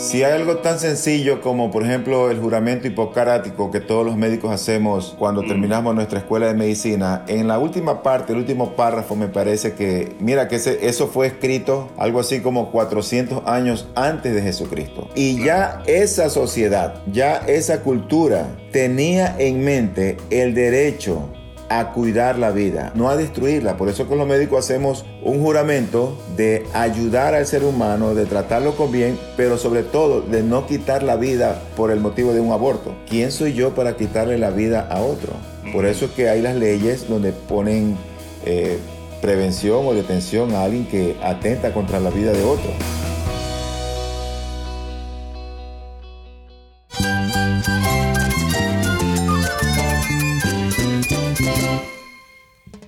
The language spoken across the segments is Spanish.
Si hay algo tan sencillo como, por ejemplo, el juramento hipocrático que todos los médicos hacemos cuando terminamos nuestra escuela de medicina, en la última parte, el último párrafo, me parece que, mira, que eso fue escrito algo así como 400 años antes de Jesucristo. Y ya esa sociedad, ya esa cultura tenía en mente el derecho a cuidar la vida, no a destruirla. Por eso con los médicos hacemos un juramento de ayudar al ser humano, de tratarlo con bien, pero sobre todo de no quitar la vida por el motivo de un aborto. ¿Quién soy yo para quitarle la vida a otro? Por eso es que hay las leyes donde ponen eh, prevención o detención a alguien que atenta contra la vida de otro.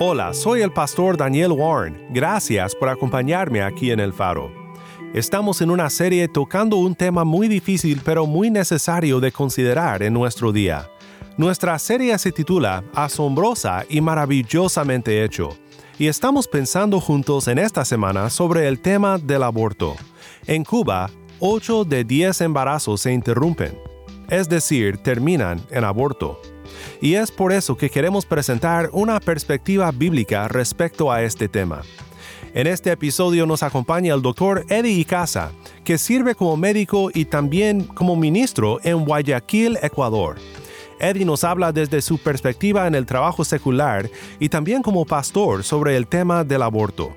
Hola, soy el pastor Daniel Warren. Gracias por acompañarme aquí en El Faro. Estamos en una serie tocando un tema muy difícil pero muy necesario de considerar en nuestro día. Nuestra serie se titula Asombrosa y maravillosamente hecho, y estamos pensando juntos en esta semana sobre el tema del aborto. En Cuba, 8 de 10 embarazos se interrumpen, es decir, terminan en aborto y es por eso que queremos presentar una perspectiva bíblica respecto a este tema. En este episodio nos acompaña el doctor Eddie Icaza, que sirve como médico y también como ministro en Guayaquil, Ecuador. Eddie nos habla desde su perspectiva en el trabajo secular y también como pastor sobre el tema del aborto.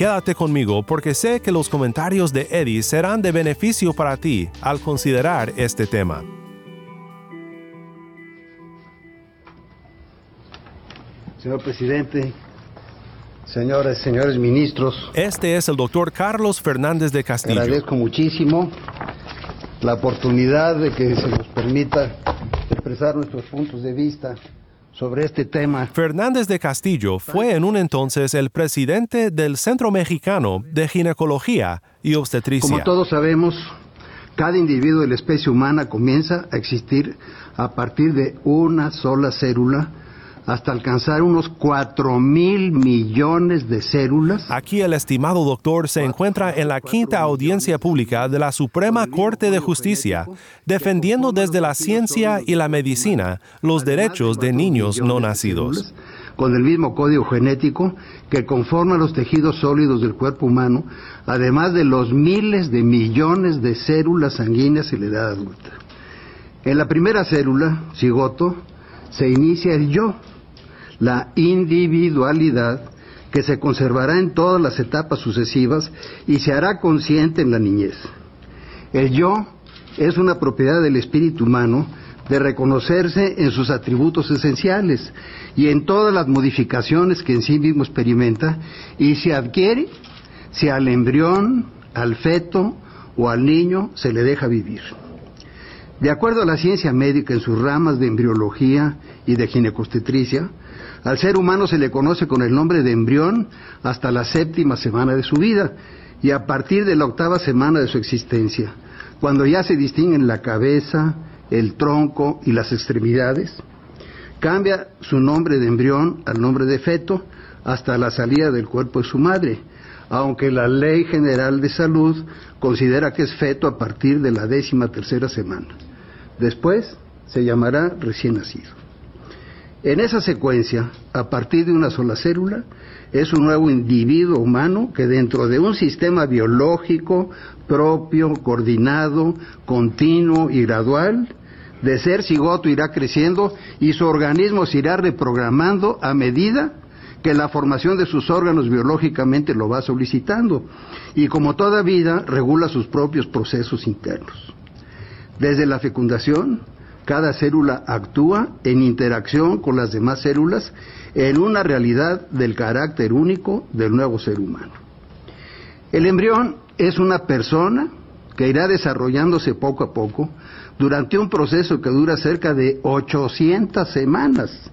Quédate conmigo porque sé que los comentarios de Eddie serán de beneficio para ti al considerar este tema. Señor presidente, señores, señores ministros. Este es el doctor Carlos Fernández de Castillo. Agradezco muchísimo la oportunidad de que se nos permita expresar nuestros puntos de vista sobre este tema. Fernández de Castillo fue en un entonces el presidente del Centro Mexicano de Ginecología y Obstetricia. Como todos sabemos, cada individuo de la especie humana comienza a existir a partir de una sola célula hasta alcanzar unos 4 mil millones de células. Aquí el estimado doctor se encuentra en la quinta audiencia pública de la Suprema Corte de Justicia, defendiendo desde la ciencia y la medicina los derechos de niños no nacidos. Con el mismo código genético que conforma los tejidos sólidos del cuerpo humano, además de los miles de millones de células sanguíneas en la edad adulta. En la primera célula, cigoto, se inicia el yo, la individualidad que se conservará en todas las etapas sucesivas y se hará consciente en la niñez. El yo es una propiedad del espíritu humano de reconocerse en sus atributos esenciales y en todas las modificaciones que en sí mismo experimenta y se adquiere si al embrión, al feto o al niño se le deja vivir. De acuerdo a la ciencia médica en sus ramas de embriología y de ginecostetricia, al ser humano se le conoce con el nombre de embrión hasta la séptima semana de su vida y a partir de la octava semana de su existencia, cuando ya se distinguen la cabeza, el tronco y las extremidades, cambia su nombre de embrión al nombre de feto hasta la salida del cuerpo de su madre, aunque la Ley General de Salud considera que es feto a partir de la décima tercera semana. Después se llamará recién nacido. En esa secuencia, a partir de una sola célula, es un nuevo individuo humano que dentro de un sistema biológico propio, coordinado, continuo y gradual, de ser cigoto irá creciendo y su organismo se irá reprogramando a medida que la formación de sus órganos biológicamente lo va solicitando y como toda vida regula sus propios procesos internos. Desde la fecundación, cada célula actúa en interacción con las demás células en una realidad del carácter único del nuevo ser humano. El embrión es una persona que irá desarrollándose poco a poco durante un proceso que dura cerca de 800 semanas,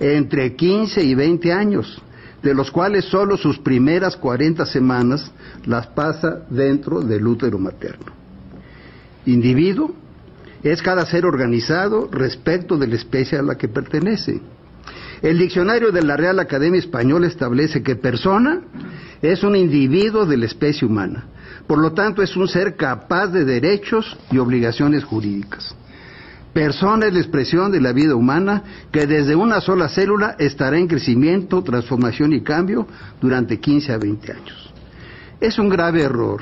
entre 15 y 20 años, de los cuales solo sus primeras 40 semanas las pasa dentro del útero materno. Individuo es cada ser organizado respecto de la especie a la que pertenece. El diccionario de la Real Academia Española establece que persona es un individuo de la especie humana. Por lo tanto, es un ser capaz de derechos y obligaciones jurídicas. Persona es la expresión de la vida humana que desde una sola célula estará en crecimiento, transformación y cambio durante 15 a 20 años. Es un grave error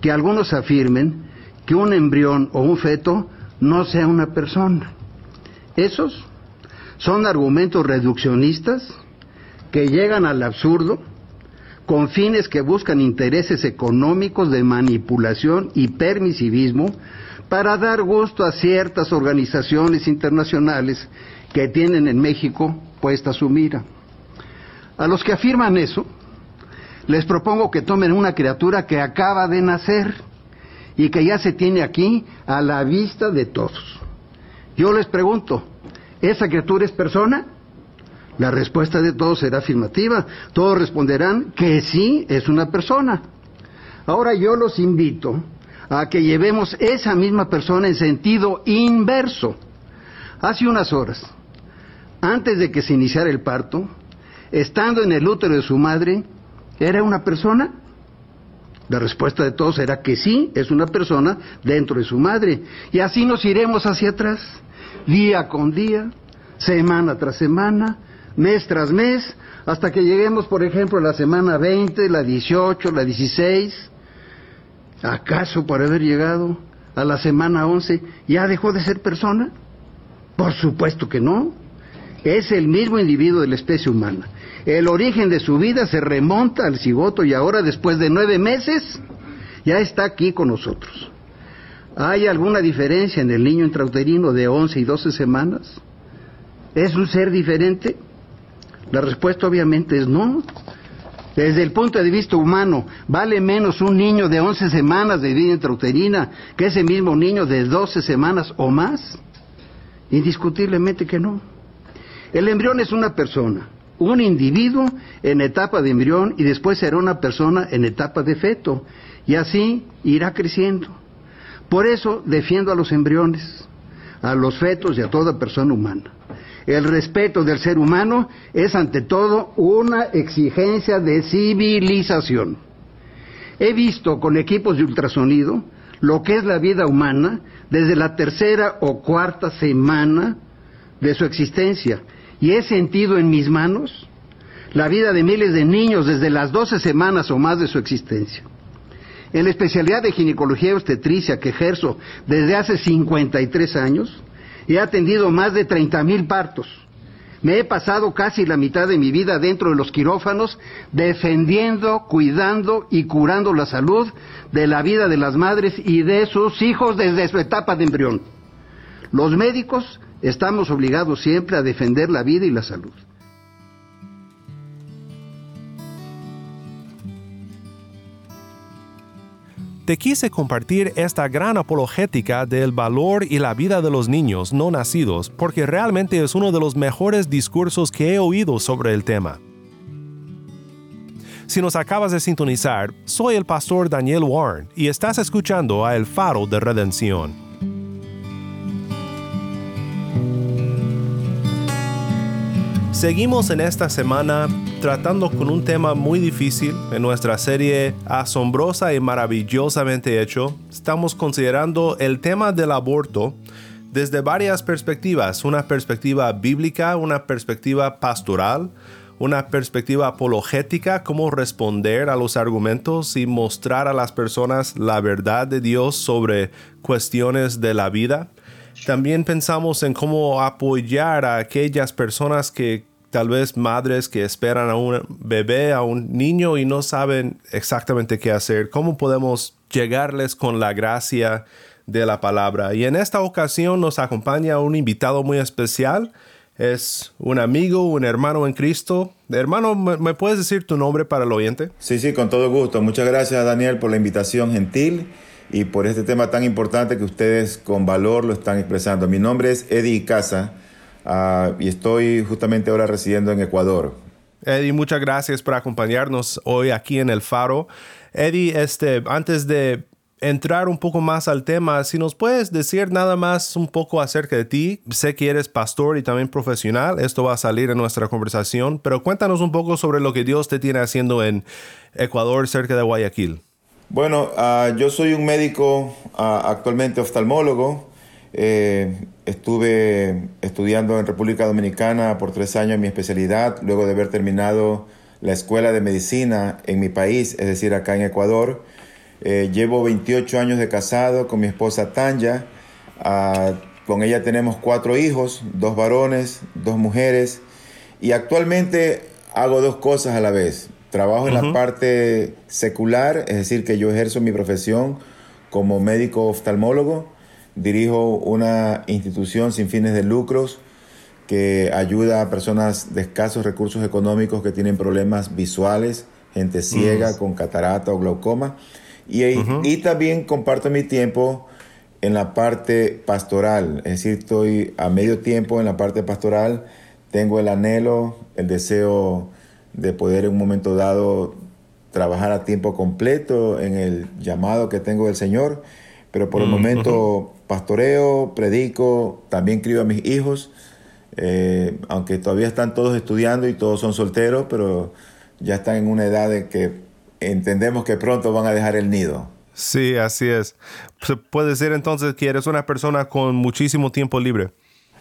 que algunos afirmen que un embrión o un feto no sea una persona. Esos son argumentos reduccionistas que llegan al absurdo con fines que buscan intereses económicos de manipulación y permisivismo para dar gusto a ciertas organizaciones internacionales que tienen en México puesta su mira. A los que afirman eso, les propongo que tomen una criatura que acaba de nacer y que ya se tiene aquí a la vista de todos. Yo les pregunto, ¿esa criatura es persona? La respuesta de todos será afirmativa. Todos responderán que sí es una persona. Ahora yo los invito a que llevemos esa misma persona en sentido inverso. Hace unas horas, antes de que se iniciara el parto, estando en el útero de su madre, ¿era una persona? La respuesta de todos será que sí, es una persona dentro de su madre. Y así nos iremos hacia atrás, día con día, semana tras semana, mes tras mes, hasta que lleguemos, por ejemplo, a la semana 20, la 18, la 16. ¿Acaso por haber llegado a la semana 11 ya dejó de ser persona? Por supuesto que no. Es el mismo individuo de la especie humana. El origen de su vida se remonta al cigoto y ahora, después de nueve meses, ya está aquí con nosotros. ¿Hay alguna diferencia en el niño intrauterino de 11 y 12 semanas? ¿Es un ser diferente? La respuesta obviamente es no. Desde el punto de vista humano, ¿vale menos un niño de 11 semanas de vida intrauterina que ese mismo niño de 12 semanas o más? Indiscutiblemente que no. El embrión es una persona, un individuo en etapa de embrión y después será una persona en etapa de feto. Y así irá creciendo. Por eso defiendo a los embriones, a los fetos y a toda persona humana. El respeto del ser humano es ante todo una exigencia de civilización. He visto con equipos de ultrasonido lo que es la vida humana desde la tercera o cuarta semana de su existencia y he sentido en mis manos la vida de miles de niños desde las 12 semanas o más de su existencia. En la especialidad de ginecología y obstetricia que ejerzo desde hace 53 años, He atendido más de 30 mil partos. Me he pasado casi la mitad de mi vida dentro de los quirófanos defendiendo, cuidando y curando la salud de la vida de las madres y de sus hijos desde su etapa de embrión. Los médicos estamos obligados siempre a defender la vida y la salud. Te quise compartir esta gran apologética del valor y la vida de los niños no nacidos porque realmente es uno de los mejores discursos que he oído sobre el tema. Si nos acabas de sintonizar, soy el pastor Daniel Warren y estás escuchando a El Faro de Redención. Seguimos en esta semana tratando con un tema muy difícil en nuestra serie asombrosa y maravillosamente hecho. Estamos considerando el tema del aborto desde varias perspectivas, una perspectiva bíblica, una perspectiva pastoral, una perspectiva apologética, cómo responder a los argumentos y mostrar a las personas la verdad de Dios sobre cuestiones de la vida. También pensamos en cómo apoyar a aquellas personas que tal vez madres que esperan a un bebé, a un niño y no saben exactamente qué hacer. ¿Cómo podemos llegarles con la gracia de la palabra. Y en esta ocasión nos acompaña un invitado muy especial. Es un amigo, un hermano en Cristo. Hermano, ¿me puedes decir tu nombre para el oyente? Sí, sí, con todo gusto. Muchas gracias, Daniel, por la invitación gentil y por este tema tan importante que ustedes con valor lo están expresando. Mi nombre es Eddie Casa uh, y estoy justamente ahora residiendo en Ecuador. Eddie, muchas gracias por acompañarnos hoy aquí en El Faro. Eddie, este, antes de entrar un poco más al tema, si nos puedes decir nada más un poco acerca de ti. Sé que eres pastor y también profesional, esto va a salir en nuestra conversación, pero cuéntanos un poco sobre lo que Dios te tiene haciendo en Ecuador, cerca de Guayaquil. Bueno, uh, yo soy un médico uh, actualmente oftalmólogo. Eh, estuve estudiando en República Dominicana por tres años mi especialidad, luego de haber terminado la escuela de medicina en mi país, es decir, acá en Ecuador. Eh, llevo 28 años de casado con mi esposa Tanya. Ah, con ella tenemos cuatro hijos, dos varones, dos mujeres. Y actualmente hago dos cosas a la vez. Trabajo en la parte secular, es decir, que yo ejerzo mi profesión como médico oftalmólogo. Dirijo una institución sin fines de lucros que ayuda a personas de escasos recursos económicos que tienen problemas visuales, gente ciega con catarata o glaucoma. Y, también comparto mi tiempo en la parte pastoral, es decir, estoy a medio tiempo en la parte pastoral, tengo el anhelo, el deseo de poder en un momento dado trabajar a tiempo completo en el llamado que tengo del Señor, pero por el momento pastoreo, predico, también crío a mis hijos, eh, aunque todavía están todos estudiando y todos son solteros, pero ya están en una edad de que entendemos que pronto van a dejar el nido. Sí, así es. Puede decir entonces que eres una persona con muchísimo tiempo libre.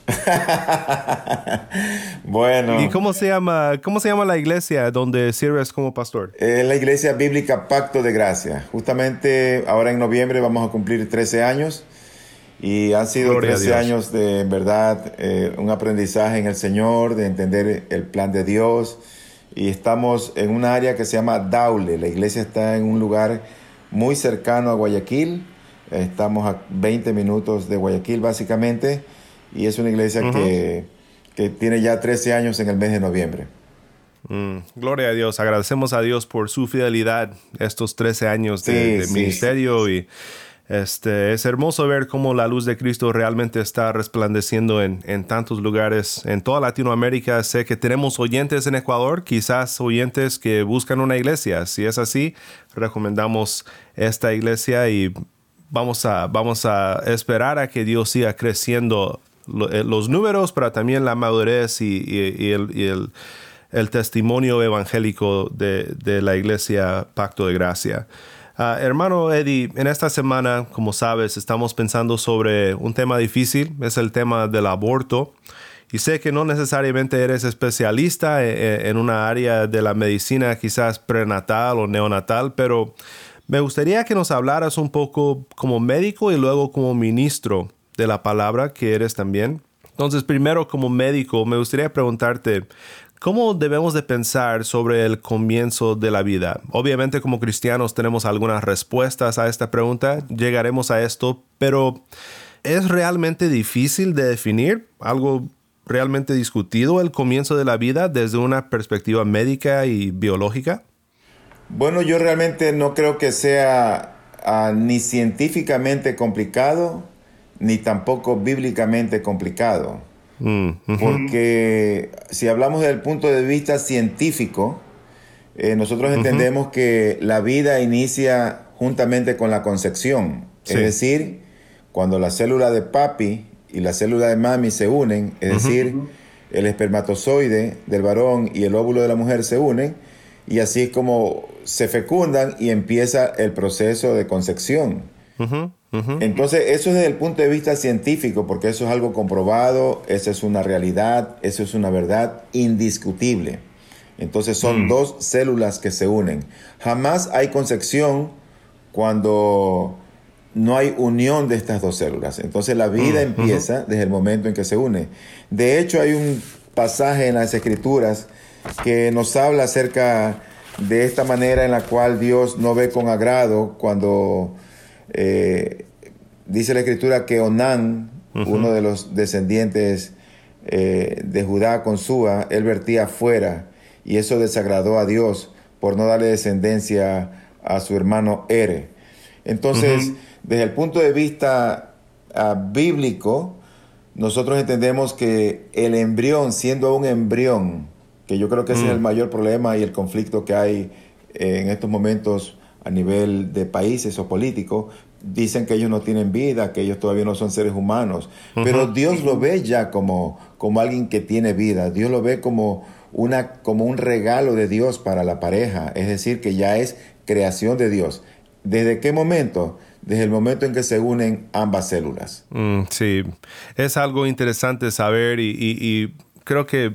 bueno. ¿Y cómo se llama, cómo se llama la iglesia donde sirves como pastor? Es la iglesia bíblica Pacto de Gracia. Justamente ahora en noviembre vamos a cumplir 13 años y han sido 13 años de, en verdad, eh, un aprendizaje en el Señor, de entender el plan de Dios y estamos en un área que se llama Daule. La iglesia está en un lugar muy cercano a Guayaquil. Estamos a 20 minutos de Guayaquil básicamente y es una iglesia que, tiene ya 13 años en el mes de noviembre. Mm, gloria a Dios, agradecemos a Dios por su fidelidad estos 13 años de, ministerio y este, es hermoso ver cómo la luz de Cristo realmente está resplandeciendo en, tantos lugares en toda Latinoamérica. Sé que tenemos oyentes en Ecuador, quizás oyentes que buscan una iglesia. Si es así, recomendamos esta iglesia y vamos a, vamos a esperar a que Dios siga creciendo eh, los números, pero también la madurez y, el, testimonio evangélico de, de la iglesia Pacto de Gracia. Ah, hermano Eddie, en esta semana, como sabes, estamos pensando sobre un tema difícil, es el tema del aborto. Y sé que no necesariamente eres especialista en, e, en una área de la medicina quizás prenatal o neonatal, pero me gustaría que nos hablaras un poco como médico y luego como ministro de la palabra que eres también. Entonces, primero como médico, me gustaría preguntarte, ¿Cómo debemos de pensar sobre el comienzo de la vida? Obviamente como cristianos tenemos algunas respuestas a esta pregunta, llegaremos a esto, pero ¿es realmente difícil de definir algo realmente discutido el comienzo de la vida desde una perspectiva médica y biológica? Bueno, yo realmente no creo que sea ah, ni científicamente complicado, ni tampoco bíblicamente complicado. Mm, Porque si hablamos desde el punto de vista científico, eh, nosotros entendemos que la vida inicia juntamente con la concepción. Es decir, cuando la célula de papi y la célula de mami se unen, es decir, el espermatozoide del varón y el óvulo de la mujer se unen, y así es como se fecundan y empieza el proceso de concepción. Entonces, eso es desde el punto de vista científico, porque eso es algo comprobado, esa es una realidad, eso es una verdad indiscutible. Entonces, son mm. dos células que se unen. Jamás hay concepción cuando no hay unión de estas dos células. Entonces, la vida mm, empieza desde el momento en que se une. De hecho, hay un pasaje en las Escrituras que nos habla acerca de esta manera en la cual Dios no ve con agrado cuando eh, dice la escritura que Onán, uno de los descendientes eh, de Judá con Súa, él vertía fuera y eso desagradó a Dios por no darle descendencia a su hermano Ere. Entonces, desde el punto de vista ah, bíblico, nosotros entendemos que el embrión, siendo un embrión, que yo creo que ese es el mm. mayor problema y el conflicto que hay eh, en estos momentos a nivel de países o políticos, dicen que ellos no tienen vida, que ellos todavía no son seres humanos, pero Dios lo ve ya como, como alguien que tiene vida, Dios lo ve como, una, como un regalo de Dios para la pareja, es decir, que ya es creación de Dios. ¿Desde qué momento? Desde el momento en que se unen ambas células. Mm, sí, es algo interesante saber y creo que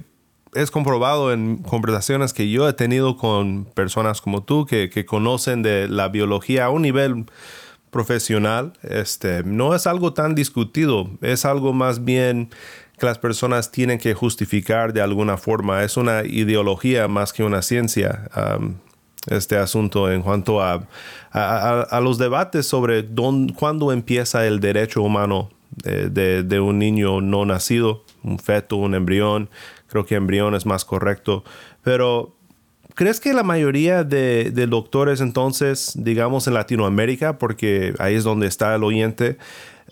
es comprobado en conversaciones que yo he tenido con personas como tú que, conocen de la biología a un nivel profesional. Este, no es algo tan discutido, es algo más bien que las personas tienen que justificar de alguna forma. Es una ideología más que una ciencia. este asunto en cuanto a, a, los debates sobre dónde, cuándo empieza el derecho humano de, de, un niño no nacido, un feto, un embrión, creo que embrión es más correcto, pero ¿crees que la mayoría de, doctores entonces, digamos en Latinoamérica, porque ahí es donde está el oyente,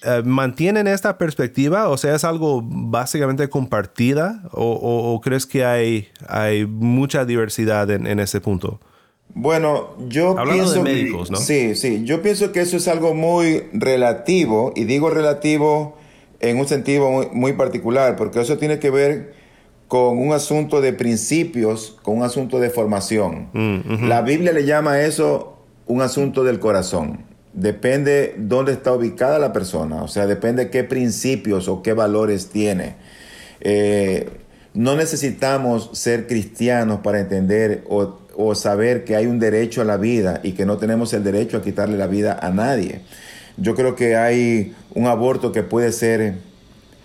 eh, mantienen esta perspectiva? O sea, ¿es algo básicamente compartida o, crees que hay, hay mucha diversidad en, ese punto? Bueno, yo Hablando pienso de médicos, ¿no? Sí, sí, yo pienso que eso es algo muy relativo y digo relativo en un sentido muy, muy particular, porque eso tiene que ver con un asunto de principios, con un asunto de formación. Mm, La Biblia le llama a eso un asunto del corazón. Depende dónde está ubicada la persona, o sea, depende qué principios o qué valores tiene. Eh, no necesitamos ser cristianos para entender o, o, saber que hay un derecho a la vida y que no tenemos el derecho a quitarle la vida a nadie. Yo creo que hay un aborto que puede ser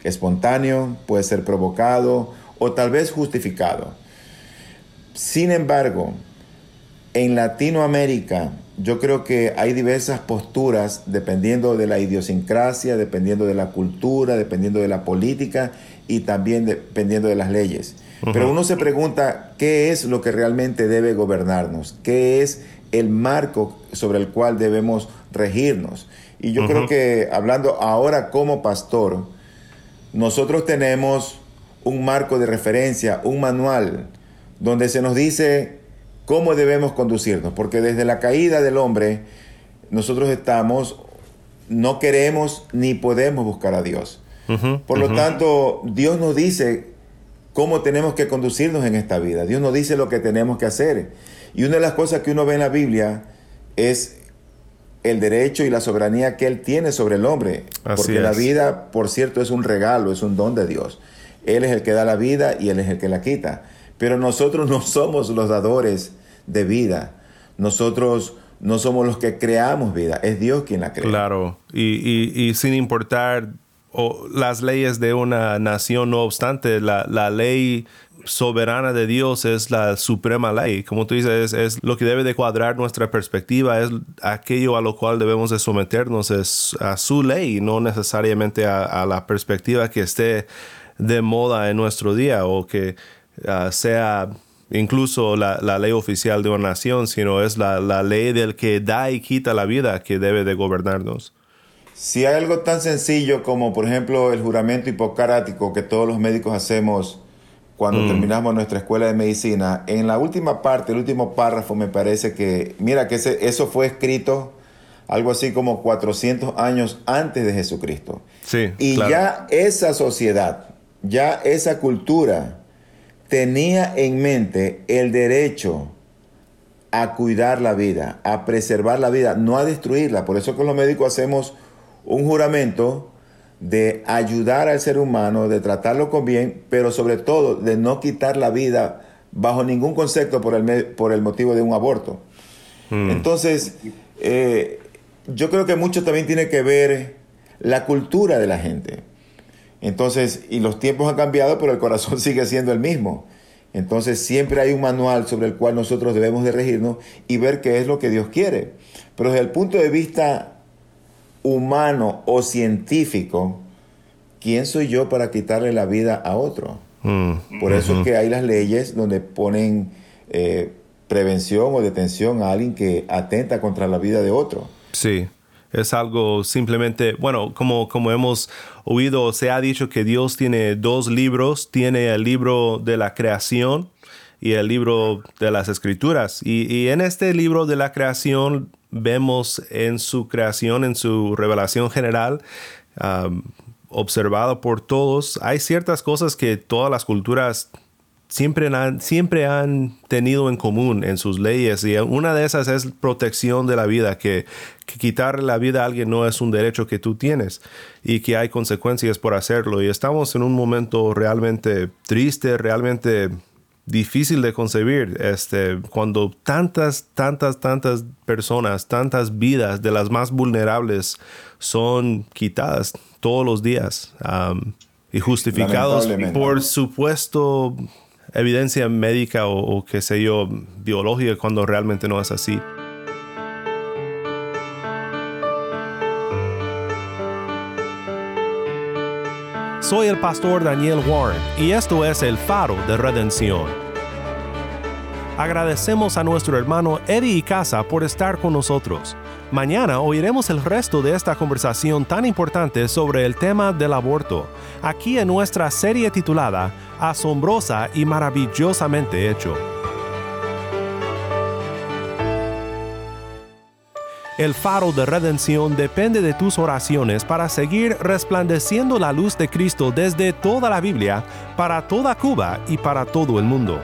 espontáneo, puede ser provocado, o tal vez justificado. Sin embargo, en Latinoamérica yo creo que hay diversas posturas dependiendo de la idiosincrasia, dependiendo de la cultura, dependiendo de la política y también dependiendo de las leyes. Pero uno se pregunta qué es lo que realmente debe gobernarnos, qué es el marco sobre el cual debemos regirnos. Y yo creo que hablando ahora como pastor, nosotros tenemos un marco de referencia, un manual, donde se nos dice cómo debemos conducirnos, porque desde la caída del hombre nosotros estamos, no queremos ni podemos buscar a Dios. Por lo tanto, Dios nos dice cómo tenemos que conducirnos en esta vida. Dios nos dice lo que tenemos que hacer. Y una de las cosas que uno ve en la Biblia es el derecho y la soberanía que Él tiene sobre el hombre. porque la vida, por cierto, es un regalo, es un don de Dios. Él es el que da la vida y Él es el que la quita. Pero nosotros no somos los dadores de vida. Nosotros no somos los que creamos vida. Es Dios quien la crea. Claro. Y, sin importar las leyes de una nación, no obstante, la, ley soberana de Dios es la suprema ley. Como tú dices, es, lo que debe de cuadrar nuestra perspectiva, es aquello a lo cual debemos de someternos, es a su ley, no necesariamente a la perspectiva que esté de moda en nuestro día o que ah, sea incluso la, ley oficial de una nación, sino es la, ley del que da y quita la vida que debe de gobernarnos. Si hay algo tan sencillo como, por ejemplo, el juramento hipocrático que todos los médicos hacemos cuando mm. terminamos nuestra escuela de medicina, en la última parte, el último párrafo, me parece que, mira, que ese, eso fue escrito algo así como 400 años antes de Jesucristo. Sí, y ya esa sociedad, ya esa cultura tenía en mente el derecho a cuidar la vida, a preservar la vida, no a destruirla. Por eso con los médicos hacemos un juramento de ayudar al ser humano, de tratarlo con bien, pero sobre todo de no quitar la vida bajo ningún concepto por el, por el motivo de un aborto. Hmm. Entonces, eh, yo creo que mucho también tiene que ver la cultura de la gente. Entonces, y los tiempos han cambiado, pero el corazón sigue siendo el mismo. Entonces, siempre hay un manual sobre el cual nosotros debemos de regirnos y ver qué es lo que Dios quiere. Pero desde el punto de vista humano o científico, ¿quién soy yo para quitarle la vida a otro? Mm, Por eso es que hay las leyes donde ponen eh, prevención o detención a alguien que atenta contra la vida de otro. Sí, es algo simplemente, bueno, como, como hemos oído, se ha dicho que Dios tiene dos libros, tiene el libro de la creación y el libro de las escrituras. Y, y en este libro de la creación vemos en su creación, en su revelación general, um, observado por todos, hay ciertas cosas que todas las culturas siempre han, siempre han tenido en común en sus leyes y una de esas es protección de la vida, que, que quitar la vida a alguien no es un derecho que tú tienes y que hay consecuencias por hacerlo. Y estamos en un momento realmente triste, realmente difícil de concebir, este, cuando tantas, tantas, tantas personas, tantas vidas de las más vulnerables son quitadas todos los días um, y justificados por supuesto evidencia médica o, o qué sé yo, biológica, cuando realmente no es así. Soy el pastor Daniel Warren y esto es el faro de redención. Agradecemos a nuestro hermano Eddie Casa por estar con nosotros. Mañana oiremos el resto de esta conversación tan importante sobre el tema del aborto, aquí en nuestra serie titulada Asombrosa y maravillosamente hecho. El faro de redención depende de tus oraciones para seguir resplandeciendo la luz de Cristo desde toda la Biblia, para toda Cuba y para todo el mundo.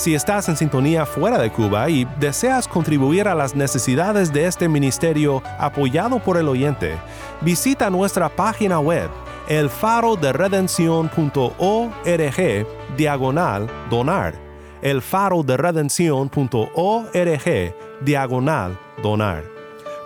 Si estás en sintonía fuera de Cuba y deseas contribuir a las necesidades de este ministerio apoyado por el oyente, visita nuestra página web elfaroderedencion.org diagonal donar. elfaroderedencion.org diagonal donar.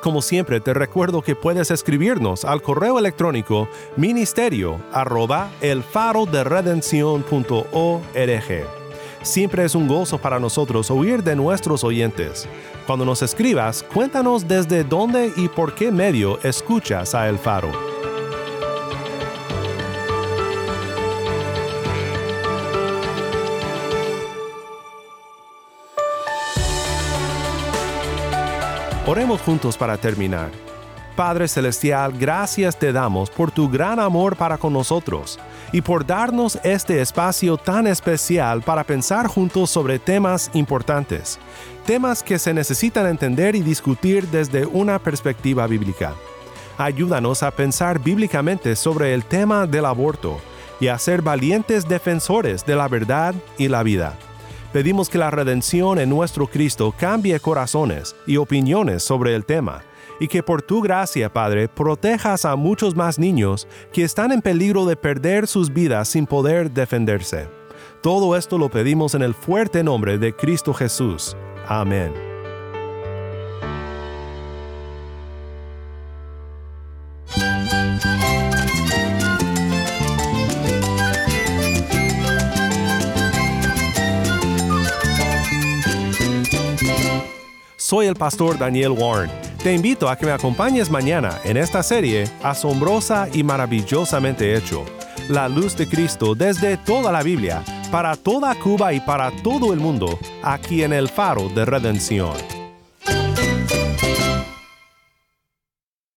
Como siempre, te recuerdo que puedes escribirnos al correo electrónico ministerio arroba elfaroderedencion.org. Siempre es un gozo para nosotros oír de nuestros oyentes. Cuando nos escribas, cuéntanos desde dónde y por qué medio escuchas a El Faro. Oremos juntos para terminar. Padre Celestial, gracias te damos por tu gran amor para con nosotros y por darnos este espacio tan especial para pensar juntos sobre temas importantes, temas que se necesitan entender y discutir desde una perspectiva bíblica. Ayúdanos a pensar bíblicamente sobre el tema del aborto y a ser valientes defensores de la verdad y la vida. Pedimos que la redención en nuestro Cristo cambie corazones y opiniones sobre el tema, y que por tu gracia, Padre, protejas a muchos más niños que están en peligro de perder sus vidas sin poder defenderse. Todo esto lo pedimos en el fuerte nombre de Cristo Jesús. Amén. Soy el pastor Daniel Warren. Te invito a que me acompañes mañana en esta serie asombrosa y maravillosamente hecho. La luz de Cristo desde toda la Biblia, para toda Cuba y para todo el mundo, aquí en el faro de redención.